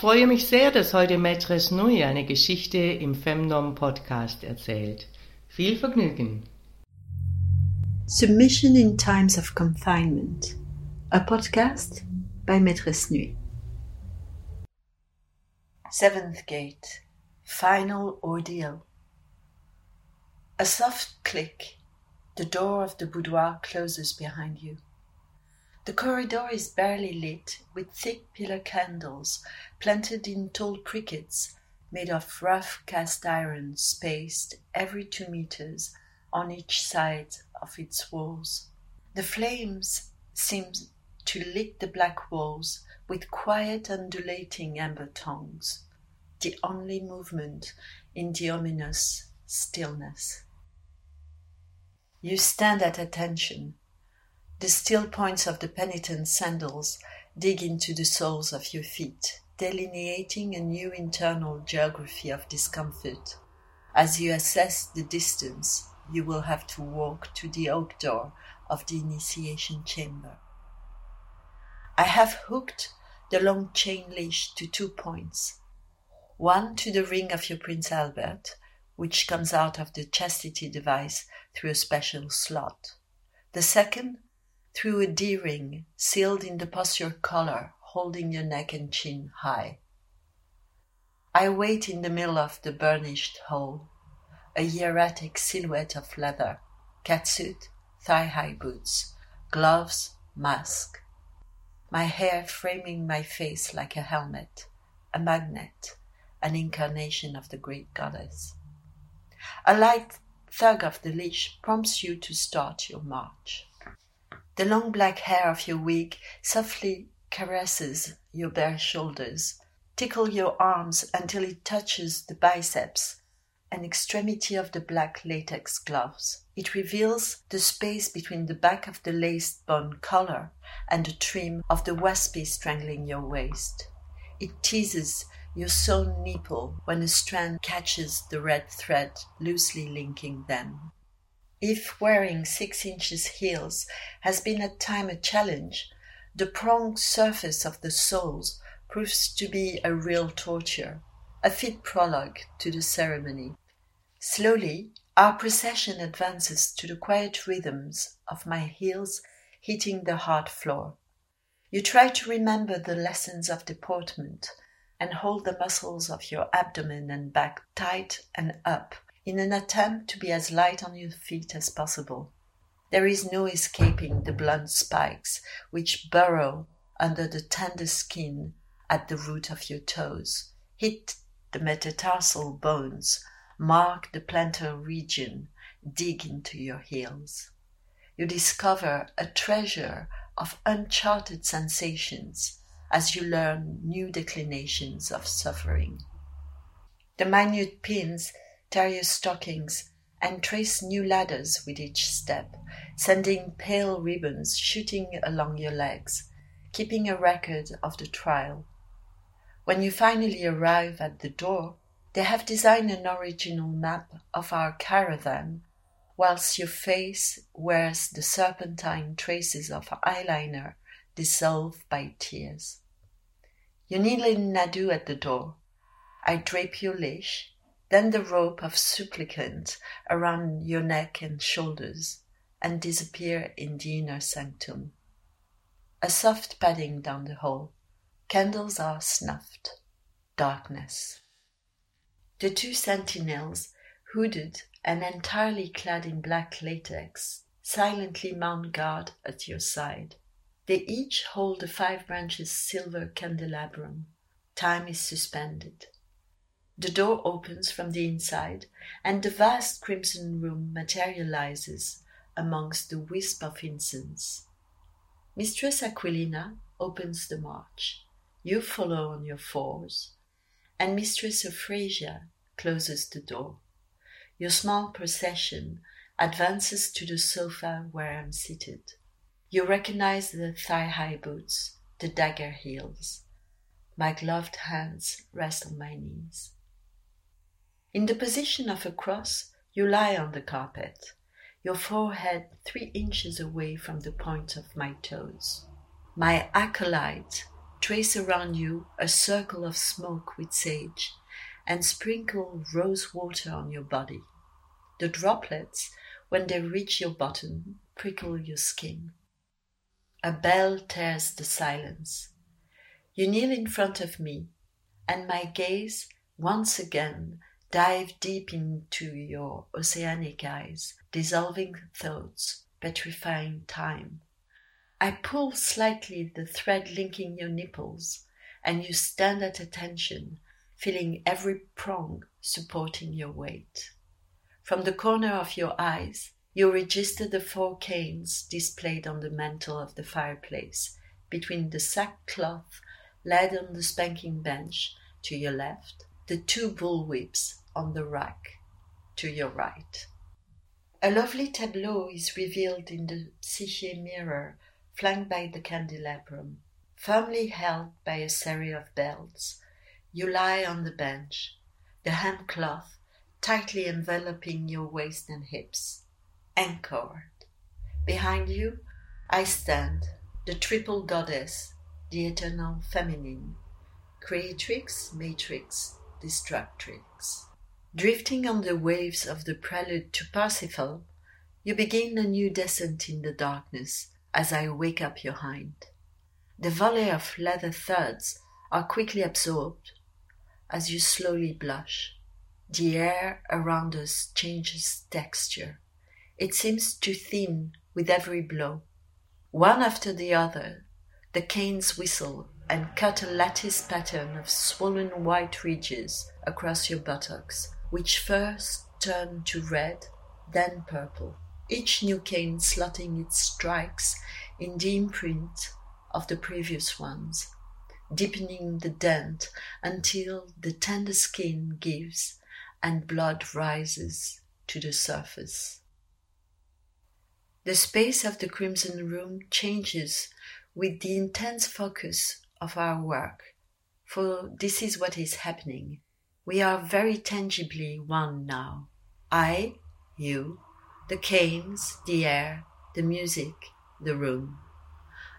Ich freue mich sehr, dass heute Maîtresse Nui eine Geschichte im Femnom Podcast erzählt. Viel Vergnügen. Submission in Times of Confinement, a podcast by Maîtresse Nui. Seventh Gate, Final Ordeal. A soft click, the door of the boudoir closes behind you. The corridor is barely lit with thick pillar candles planted in tall prickets made of rough cast iron spaced every two meters on each side of its walls. The flames seem to lick the black walls with quiet undulating amber tongues, the only movement in the ominous stillness. You stand at attention the steel points of the penitent's sandals dig into the soles of your feet, delineating a new internal geography of discomfort. As you assess the distance, you will have to walk to the oak door of the initiation chamber. I have hooked the long chain leash to two points one to the ring of your Prince Albert, which comes out of the chastity device through a special slot. The second through a D ring sealed in the posture collar, holding your neck and chin high. I wait in the middle of the burnished hall, a hieratic silhouette of leather, catsuit, thigh high boots, gloves, mask. My hair framing my face like a helmet, a magnet, an incarnation of the great goddess. A light tug of the leash prompts you to start your march. The long black hair of your wig softly caresses your bare shoulders, tickle your arms until it touches the biceps, an extremity of the black latex gloves. It reveals the space between the back of the laced bone collar and the trim of the waspie strangling your waist. It teases your sewn nipple when a strand catches the red thread loosely linking them. If wearing six inches heels has been at time a challenge, the pronged surface of the soles proves to be a real torture, a fit prologue to the ceremony. Slowly, our procession advances to the quiet rhythms of my heels hitting the hard floor. You try to remember the lessons of deportment and hold the muscles of your abdomen and back tight and up in an attempt to be as light on your feet as possible. There is no escaping the blunt spikes which burrow under the tender skin at the root of your toes, hit the metatarsal bones, mark the plantar region, dig into your heels. You discover a treasure of uncharted sensations as you learn new declinations of suffering. The minute pins tear your stockings, and trace new ladders with each step, sending pale ribbons shooting along your legs, keeping a record of the trial. When you finally arrive at the door, they have designed an original map of our caravan, whilst your face wears the serpentine traces of eyeliner dissolved by tears. You kneel in Nadu at the door. I drape your leash, then the rope of supplicant around your neck and shoulders, and disappear in the inner sanctum. A soft padding down the hall. Candles are snuffed. Darkness. The two sentinels, hooded and entirely clad in black latex, silently mount guard at your side. They each hold a five branches silver candelabrum. Time is suspended. The door opens from the inside, and the vast crimson room materializes amongst the wisp of incense. Mistress Aquilina opens the march. You follow on your fours, and Mistress Euphrasia closes the door. Your small procession advances to the sofa where I'm seated. You recognize the thigh high boots, the dagger heels. My gloved hands rest on my knees. In the position of a cross, you lie on the carpet, your forehead three inches away from the point of my toes. My acolyte trace around you a circle of smoke with sage and sprinkle rose water on your body. The droplets, when they reach your bottom, prickle your skin. A bell tears the silence. You kneel in front of me, and my gaze once again dive deep into your oceanic eyes, dissolving thoughts, petrifying time. I pull slightly the thread linking your nipples, and you stand at attention, feeling every prong supporting your weight. From the corner of your eyes, you register the four canes displayed on the mantel of the fireplace, between the sackcloth laid on the spanking bench to your left, the two bullwhips on the rack to your right. A lovely tableau is revealed in the psyche mirror, flanked by the candelabrum. Firmly held by a series of belts, you lie on the bench, the hemcloth tightly enveloping your waist and hips, anchored. Behind you, I stand, the triple goddess, the eternal feminine, creatrix, matrix, destructrix. Drifting on the waves of the prelude to Parsifal, you begin a new descent in the darkness as I wake up your hind. The volley of leather thuds are quickly absorbed as you slowly blush. The air around us changes texture. It seems to thin with every blow. One after the other, the canes whistle and cut a lattice pattern of swollen white ridges across your buttocks which first turn to red, then purple, each new cane slotting its strikes in the imprint of the previous ones, deepening the dent until the tender skin gives and blood rises to the surface. The space of the crimson room changes with the intense focus of our work, for this is what is happening. We are very tangibly one now. I, you, the canes, the air, the music, the room.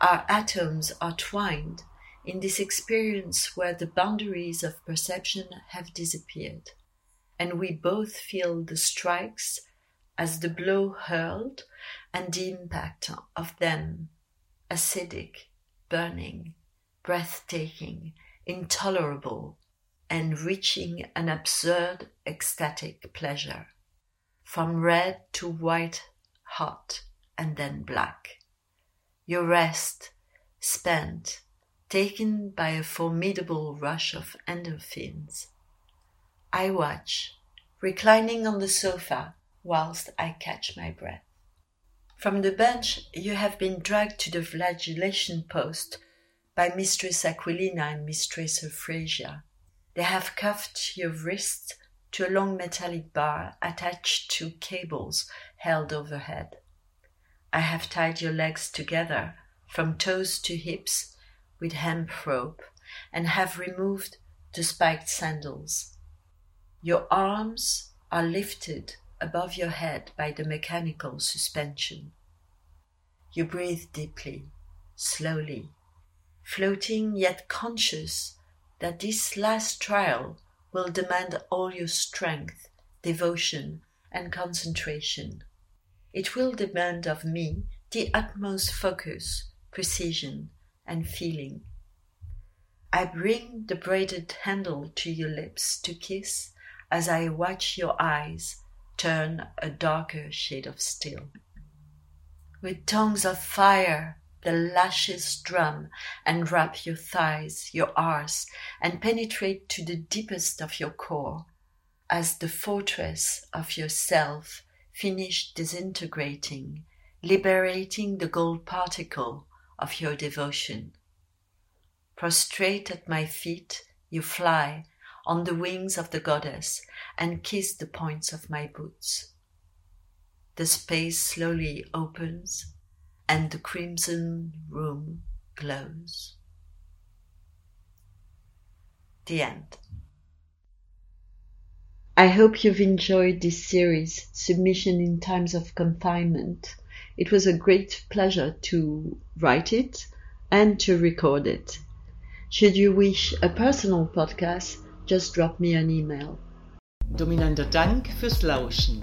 Our atoms are twined in this experience where the boundaries of perception have disappeared, and we both feel the strikes as the blow hurled and the impact of them acidic, burning, breathtaking, intolerable, and reaching an absurd ecstatic pleasure, from red to white hot and then black. Your rest spent, taken by a formidable rush of endorphins. I watch, reclining on the sofa whilst I catch my breath. From the bench you have been dragged to the flagellation post by Mistress Aquilina and Mistress Euphrasia. They have cuffed your wrists to a long metallic bar attached to cables held overhead. I have tied your legs together from toes to hips with hemp rope and have removed the spiked sandals. Your arms are lifted above your head by the mechanical suspension. You breathe deeply, slowly, floating yet conscious that this last trial will demand all your strength, devotion, and concentration. It will demand of me the utmost focus, precision, and feeling. I bring the braided handle to your lips to kiss as I watch your eyes turn a darker shade of steel. With tongues of fire, the lashes drum and wrap your thighs, your arse, and penetrate to the deepest of your core, as the fortress of yourself finish disintegrating, liberating the gold particle of your devotion. Prostrate at my feet, you fly on the wings of the goddess and kiss the points of my boots. The space slowly opens and the crimson room glows. The end. I hope you've enjoyed this series, Submission in Times of Confinement. It was a great pleasure to write it and to record it. Should you wish a personal podcast, just drop me an email. Dominanter Dank fürs Lauschen.